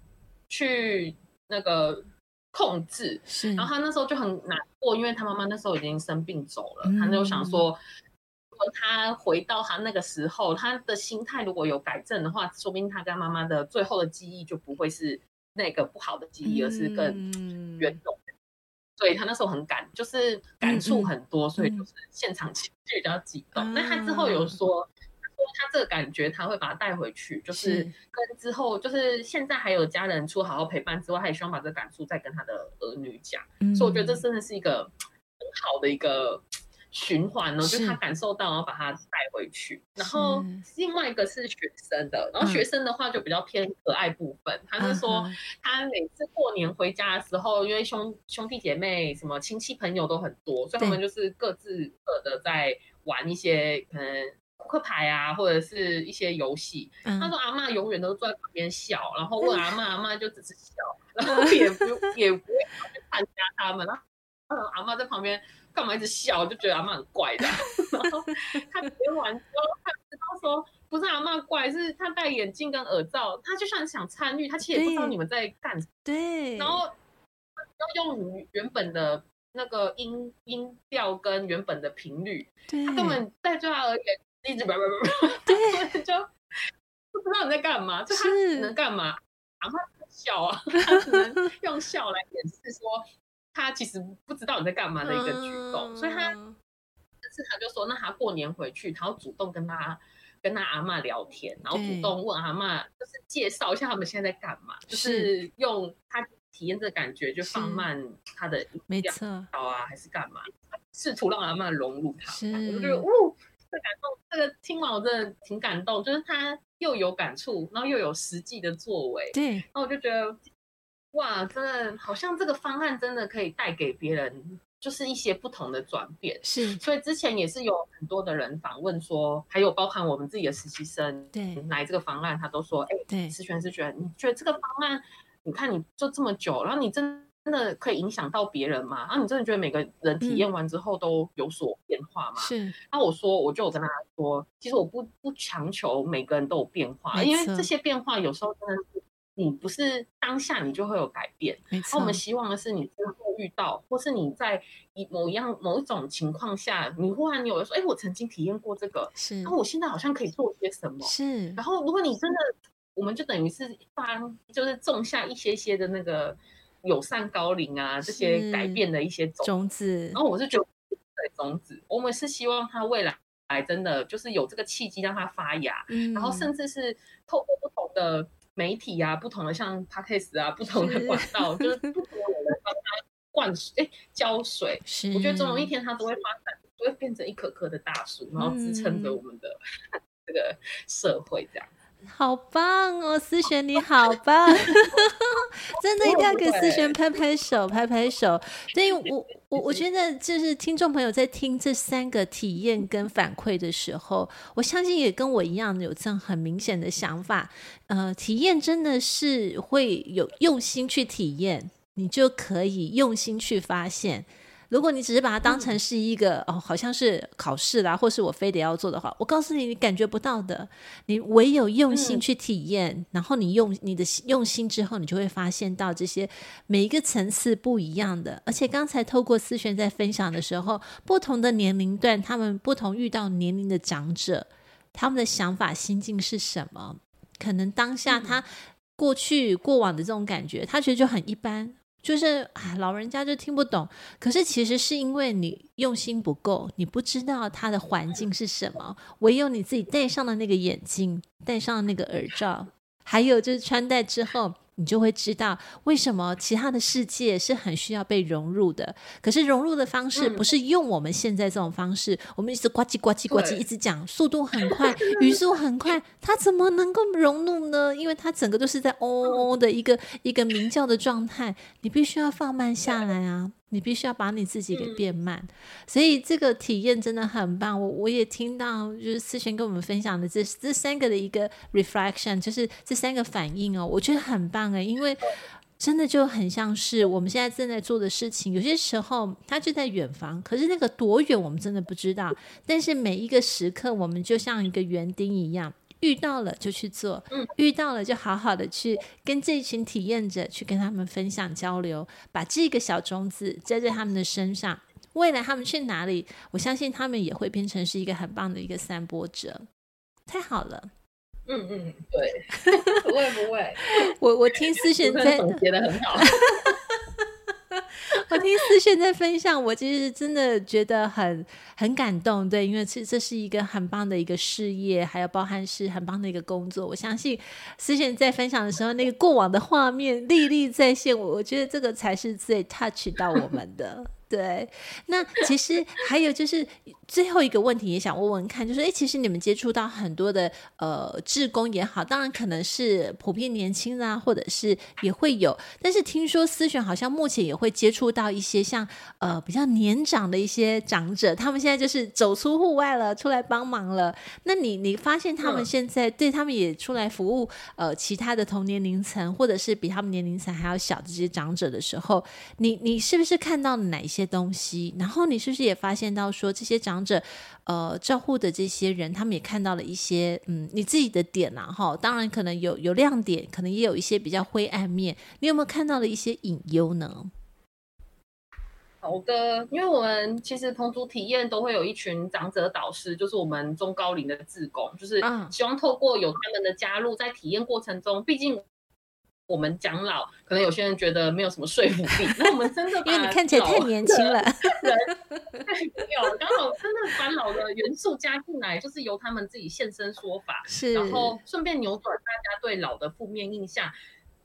去那个控制。是，然后他那时候就很难过，因为他妈妈那时候已经生病走了，他就想说，如果他回到他那个时候，他的心态如果有改正的话，说不定他跟妈妈的最后的记忆就不会是那个不好的记忆，而是更圆融。所以他那时候很感，就是感触很多，所以就是现场情绪比较激动。那、嗯、他之后有说，他说他这个感觉他会把他带回去，就是跟之后就是现在还有家人除好好陪伴之外，他也希望把这个感触再跟他的儿女讲。嗯、所以我觉得这真的是一个很好的一个。循环呢，就是他感受到，然后把他带回去。然后另外一个是学生的，然后学生的话就比较偏可爱部分。他是说，他每次过年回家的时候，因为兄兄弟姐妹什么亲戚朋友都很多，所以他们就是各自各的在玩一些可能扑克牌啊，或者是一些游戏。他说阿妈永远都坐在旁边笑，然后问阿妈，阿妈就只是笑，然后也不也不会去参加他们。然后阿妈在旁边。干嘛一直笑？就觉得阿妈很怪的。(laughs) 然后他体验完之后，他知道说不是阿妈怪，是他戴眼镜跟耳罩，他就算想参与，他其实也不知道你们在干什么。对。然后要用原本的那个音音调跟原本的频率，对他根本在对他而言一直叭叭叭叭，对，就不知道你在干嘛，就他只能干嘛？阿嬷笑啊，他只能用笑来掩饰说。他其实不知道你在干嘛的一个举动，嗯、所以他，但是他就说，那他过年回去，他要主动跟他跟他阿嬷聊天，然后主动问阿嬷，就是介绍一下他们现在在干嘛，是就是。用他体验这感觉，就放慢他的没错，好啊，还是干嘛，试图让阿嬷融入他。我就觉得，哦，这感动，这个听完我真的挺感动，就是他又有感触，然后又有实际的作为，对，然后我就觉得。哇，真的好像这个方案真的可以带给别人，就是一些不同的转变。是，所以之前也是有很多的人访问说，还有包含我们自己的实习生，对，来这个方案，他都说，哎，对，思璇是觉得，你觉得这个方案，你看你做这么久，然后你真真的可以影响到别人吗？然后你真的觉得每个人体验完之后都有所变化吗？是、嗯。那我说，我就有跟他说，其实我不不强求每个人都有变化，因为这些变化有时候真的是。你不是当下你就会有改变，没错。我们希望的是你之后遇到，或是你在一某一样某一种情况下，你忽然你有的说，哎，我曾经体验过这个，是，然后我现在好像可以做些什么，是。然后如果你真的，我们就等于是发，就是种下一些些的那个友善高龄啊，这些改变的一些种种子。然后我是觉得，对种子，我们是希望它未来来真的就是有这个契机让它发芽，嗯，然后甚至是透过不同的。媒体啊，不同的像 Podcast 啊，不同的管道，是就是不同的人帮他灌水，哎，浇水。是，我觉得总有一天它都会发展，都会变成一棵棵的大树，然后支撑着我们的、嗯、这个社会，这样。好棒哦，思璇你好棒，(laughs) 真的一定要给思璇拍拍手，拍拍手。所以我我我觉得，就是听众朋友在听这三个体验跟反馈的时候，我相信也跟我一样有这样很明显的想法。呃，体验真的是会有用心去体验，你就可以用心去发现。如果你只是把它当成是一个、嗯、哦，好像是考试啦，或是我非得要做的话，我告诉你，你感觉不到的。你唯有用心去体验，嗯、然后你用你的用心之后，你就会发现到这些每一个层次不一样的。而且刚才透过思璇在分享的时候，不同的年龄段，他们不同遇到年龄的长者，他们的想法心境是什么？可能当下他过去、嗯、过往的这种感觉，他觉得就很一般。就是啊，老人家就听不懂。可是其实是因为你用心不够，你不知道他的环境是什么。唯有你自己戴上了那个眼镜，戴上了那个耳罩，还有就是穿戴之后。你就会知道为什么其他的世界是很需要被融入的。可是融入的方式不是用我们现在这种方式，嗯、我们一直呱唧呱唧呱唧 (laughs) 一直讲，速度很快，(laughs) 语速很快，它怎么能够融入呢？因为它整个都是在哦哦的一个一个鸣叫的状态，你必须要放慢下来啊。你必须要把你自己给变慢，嗯、所以这个体验真的很棒。我我也听到，就是思璇跟我们分享的这这三个的一个 reflection，就是这三个反应哦，我觉得很棒诶，因为真的就很像是我们现在正在做的事情。有些时候它就在远方，可是那个多远我们真的不知道。但是每一个时刻，我们就像一个园丁一样。遇到了就去做，遇到了就好好的去跟这一群体验者去跟他们分享交流，把这个小种子栽在他们的身上，未来他们去哪里，我相信他们也会变成是一个很棒的一个散播者。太好了，嗯嗯，对，(laughs) 不会不会，我我听思璇在 (laughs) 总结的很好。(laughs) 我听思璇在分享，我其实真的觉得很很感动，对，因为这这是一个很棒的一个事业，还有包含是很棒的一个工作。我相信思璇在分享的时候，那个过往的画面历历在现，我我觉得这个才是最 touch 到我们的。对，那其实还有就是最后一个问题，也想问问看，就是哎，其实你们接触到很多的呃志工也好，当然可能是普遍年轻啊，或者是也会有，但是听说思璇好像目前也会接触到一些像呃比较年长的一些长者，他们现在就是走出户外了，出来帮忙了。那你你发现他们现在对他们也出来服务呃其他的同年龄层，或者是比他们年龄层还要小的这些长者的时候，你你是不是看到了哪一些？东西，然后你是不是也发现到说，这些长者，呃，照护的这些人，他们也看到了一些，嗯，你自己的点呐，哈，当然可能有有亮点，可能也有一些比较灰暗面，你有没有看到了一些隐忧呢？好的，因为我们其实同组体验都会有一群长者导师，就是我们中高龄的志工，就是希望透过有他们的加入，在体验过程中，毕竟。我们讲老，可能有些人觉得没有什么说服力。那我们真的因为你看起来太年轻了，(laughs) 人太没有，刚好真的把老的元素加进来，就是由他们自己现身说法，是，然后顺便扭转大家对老的负面印象，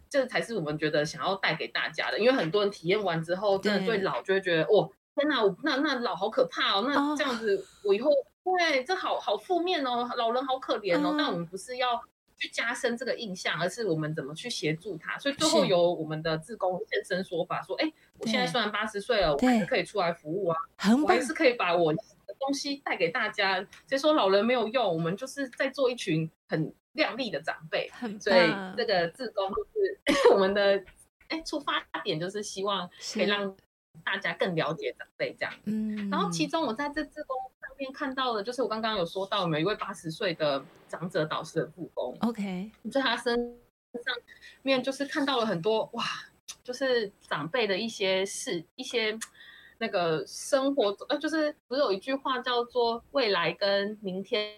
这才是我们觉得想要带给大家的。因为很多人体验完之后，真的对老就会觉得，哦，天哪，我那那老好可怕哦，那这样子我以后对这好好负面哦，老人好可怜哦。但我们不是要。去加深这个印象，而是我们怎么去协助他。所以最后由我们的志工现身说法，说：“哎，我现在虽然八十岁了，我还是可以出来服务啊，我还是可以把我的东西带给大家。所以说老人没有用，我们就是在做一群很靓丽的长辈。所以这个志工就是 (coughs) 我们的哎出发点，就是希望可以让大家更了解长辈这样。嗯，然后其中我在这志工。边看到的，就是我刚刚有说到，有没有一位八十岁的长者导师的志工。OK，在他身上面就是看到了很多哇，就是长辈的一些事，一些那个生活，呃，就是不是有一句话叫做“未来跟明天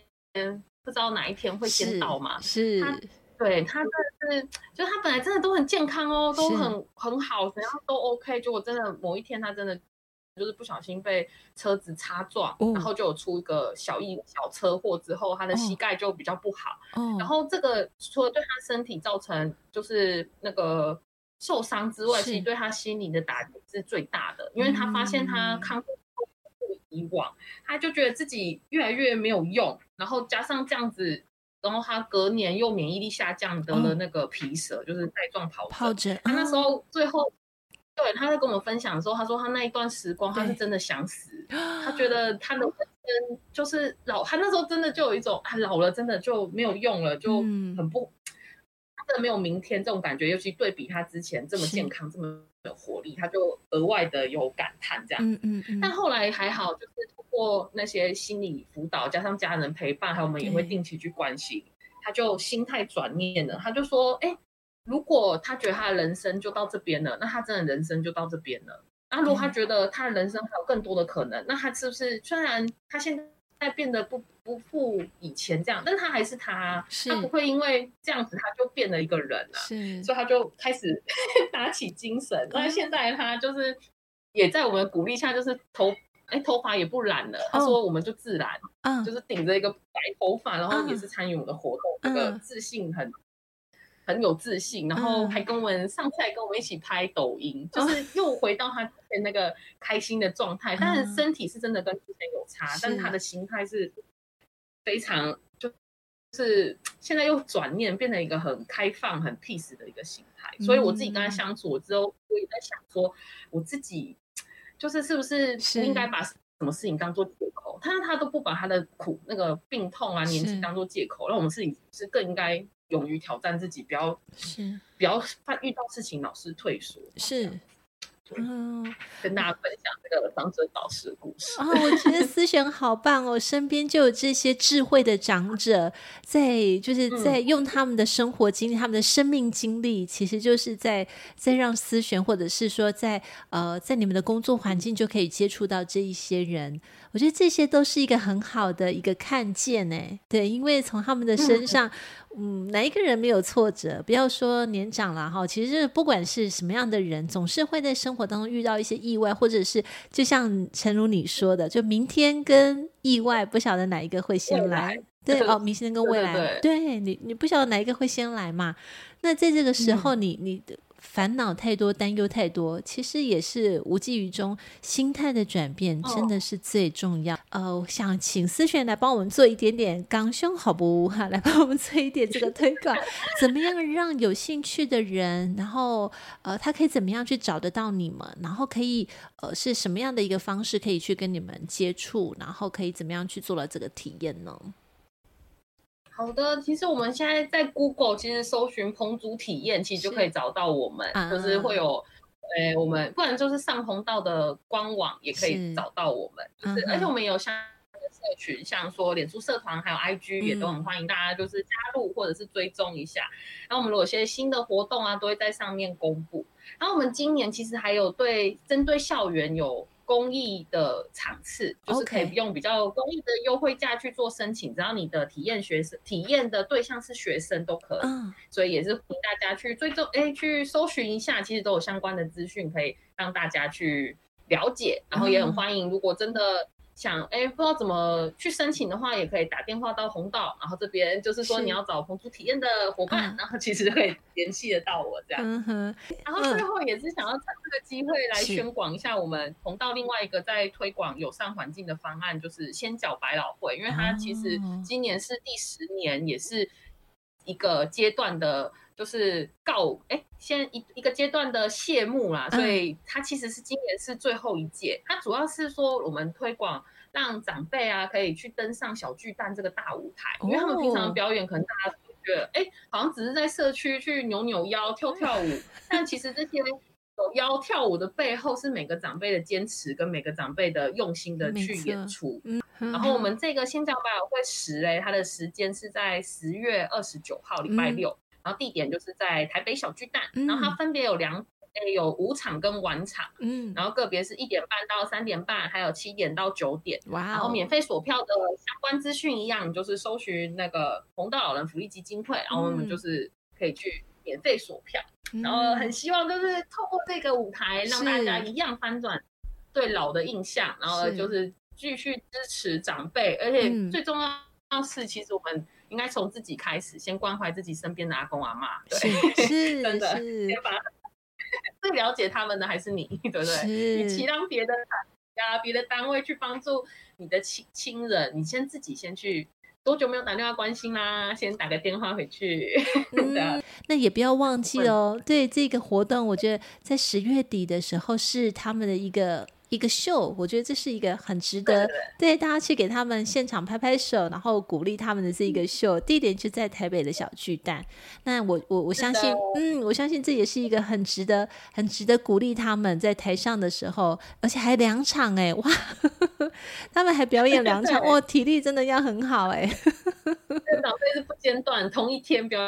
不知道哪一天会先到”嘛？是，他对他真的是，就他本来真的都很健康哦，都很很好，怎样都 OK，结果真的某一天他真的。就是不小心被车子擦撞，哦、然后就有出一个小意小车祸之后，他的膝盖就比较不好。哦、然后这个除了对他身体造成就是那个受伤之外，其实对他心理的打击是最大的，因为他发现他康复不如以往，他就觉得自己越来越没有用，然后加上这样子，然后他隔年又免疫力下降，得了那个皮蛇，哦、就是带状疱疱疹。他那时候最后。对，他在跟我们分享的时候，他说他那一段时光他是真的想死，(laughs) 他觉得他的人生就是老，他那时候真的就有一种啊老了真的就没有用了，就很不，他真的没有明天这种感觉，尤其对比他之前这么健康，这么有活力，他就额外的有感叹这样。嗯嗯嗯。但后来还好，就是通过那些心理辅导，加上家人陪伴，还有我们也会定期去关心，他就心态转念了，他就说，哎。如果他觉得他的人生就到这边了，那他真的人生就到这边了。那如果他觉得他的人生还有更多的可能，嗯、那他是不是虽然他现在变得不不复以前这样，但他还是他，是他不会因为这样子他就变了一个人了。是，所以他就开始 (laughs) 打起精神。那、嗯、现在他就是也在我们鼓励下，就是头哎头发也不染了。哦、他说我们就自然，嗯、就是顶着一个白头发，然后也是参与我们的活动，嗯、这个自信很。很有自信，然后还跟我们、嗯、上次还跟我们一起拍抖音，就是又回到他之前那个开心的状态。嗯、但是身体是真的跟之前有差，但是他的心态是非常就是现在又转念变成一个很开放、很 peace 的一个心态。嗯、所以我自己跟他相处之后，我也在想说，我自己就是是不是应该把什么事情当做借口？他他都不把他的苦、那个病痛啊、年纪当做借口，那我们自己是更应该。勇于挑战自己，不要是不要怕遇到事情老是退缩。是，嗯，跟大家分享这个长者导师的故事。哦，我觉得思璇好棒哦，身边就有这些智慧的长者，在就是在用他们的生活经历、嗯、他们的生命经历，其实就是在在让思璇，或者是说在呃在你们的工作环境就可以接触到这一些人。我觉得这些都是一个很好的一个看见呢，对，因为从他们的身上，嗯，哪一个人没有挫折？不要说年长了哈，其实不管是什么样的人，总是会在生活当中遇到一些意外，或者是就像陈如你说的，就明天跟意外不晓得哪一个会先来，对哦，明天跟未来，对，你你不晓得哪一个会先来嘛？那在这个时候你，你。烦恼太多，担忧太多，其实也是无济于衷。心态的转变真的是最重要。哦、呃，我想请思璇来帮我们做一点点刚胸好不？哈，来帮我们做一点这个推广。怎么样让有兴趣的人，然后呃，他可以怎么样去找得到你们？然后可以呃，是什么样的一个方式可以去跟你们接触？然后可以怎么样去做了这个体验呢？好的，其实我们现在在 Google 其实搜寻棚主体验，其实就可以找到我们，是就是会有，呃，我们不然就是上红道的官网也可以找到我们，是就是而且我们也有相关的社群，像说脸书社团还有 IG 也都很欢迎大家就是加入或者是追踪一下。然后我们如果有些新的活动啊，都会在上面公布。然后我们今年其实还有对针对校园有。公益的场次就是可以用比较公益的优惠价去做申请，只要你的体验学生体验的对象是学生都可以，所以也是欢迎大家去追踪，哎，去搜寻一下，其实都有相关的资讯可以让大家去了解，然后也很欢迎，如果真的。想哎，不知道怎么去申请的话，也可以打电话到红道，然后这边就是说你要找红图体验的伙伴，嗯、然后其实就可以联系得到我这样。嗯哼。然后最后也是想要趁这个机会来宣广一下我们红道另外一个在推广友善环境的方案，就是先缴百老汇，因为它其实今年是第十年，也是一个阶段的，就是告哎，先一一个阶段的谢幕啦，所以它其实是今年是最后一届，它主要是说我们推广。让长辈啊可以去登上小巨蛋这个大舞台，因为他们平常的表演可能大家都觉得，哎、哦，好像只是在社区去扭扭腰、跳跳舞，(laughs) 但其实这些扭腰跳舞的背后是每个长辈的坚持跟每个长辈的用心的去演出。嗯，然后我们这个先脚百老汇十嘞，它的时间是在十月二十九号礼拜六，嗯、然后地点就是在台北小巨蛋，嗯、然后它分别有两诶有午场跟晚场，嗯，然后个别是一点半到三点半，还有七点到九点，哇、哦，然后免费索票的相关资讯一样，就是搜寻那个红道老人福利基金会，然后我们就是可以去免费索票，嗯、然后很希望就是透过这个舞台，让大家一样翻转对老的印象，然后就是继续支持长辈，而且最重要是，其实我们。应该从自己开始，先关怀自己身边的阿公阿妈，对，是，是真的，先把 (laughs) 最了解他们的还是你，对不对？与其让别的呀别的单位去帮助你的亲亲人，你先自己先去。多久没有打电话关心啦？先打个电话回去。(laughs) 嗯，那也不要忘记哦。对这个活动，我觉得在十月底的时候是他们的一个。一个秀，我觉得这是一个很值得对大家去给他们现场拍拍手，然后鼓励他们的这一个秀。地点就在台北的小巨蛋。那我我我相信，嗯，我相信这也是一个很值得、很值得鼓励他们在台上的时候，而且还两场哎，哇，(laughs) 他们还表演两场，(laughs) 哇，体力真的要很好哎。现场费是不间断，同一天表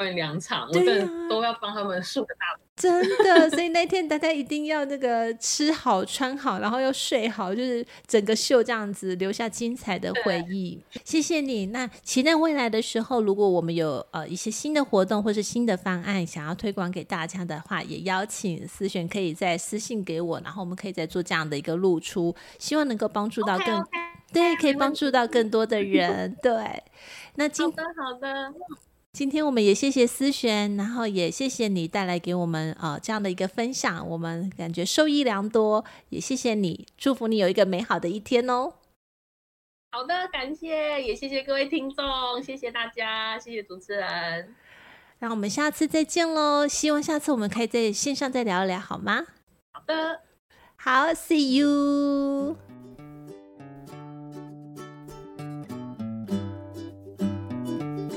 演两场，我真的都要帮他们竖个大。真的，所以那天大家一定要那个吃好穿好，然后要睡好，就是整个秀这样子留下精彩的回忆。谢谢你。那期待未来的时候，如果我们有呃一些新的活动或是新的方案想要推广给大家的话，也邀请思璇可以再私信给我，然后我们可以再做这样的一个露出，希望能够帮助到更 okay, okay. 对，可以帮助到更多的人。对，那今好的好的。今天我们也谢谢思璇，然后也谢谢你带来给我们呃这样的一个分享，我们感觉受益良多。也谢谢你，祝福你有一个美好的一天哦。好的，感谢，也谢谢各位听众，谢谢大家，谢谢主持人。那我们下次再见喽，希望下次我们可以在线上再聊一聊，好吗？好的，好，See you。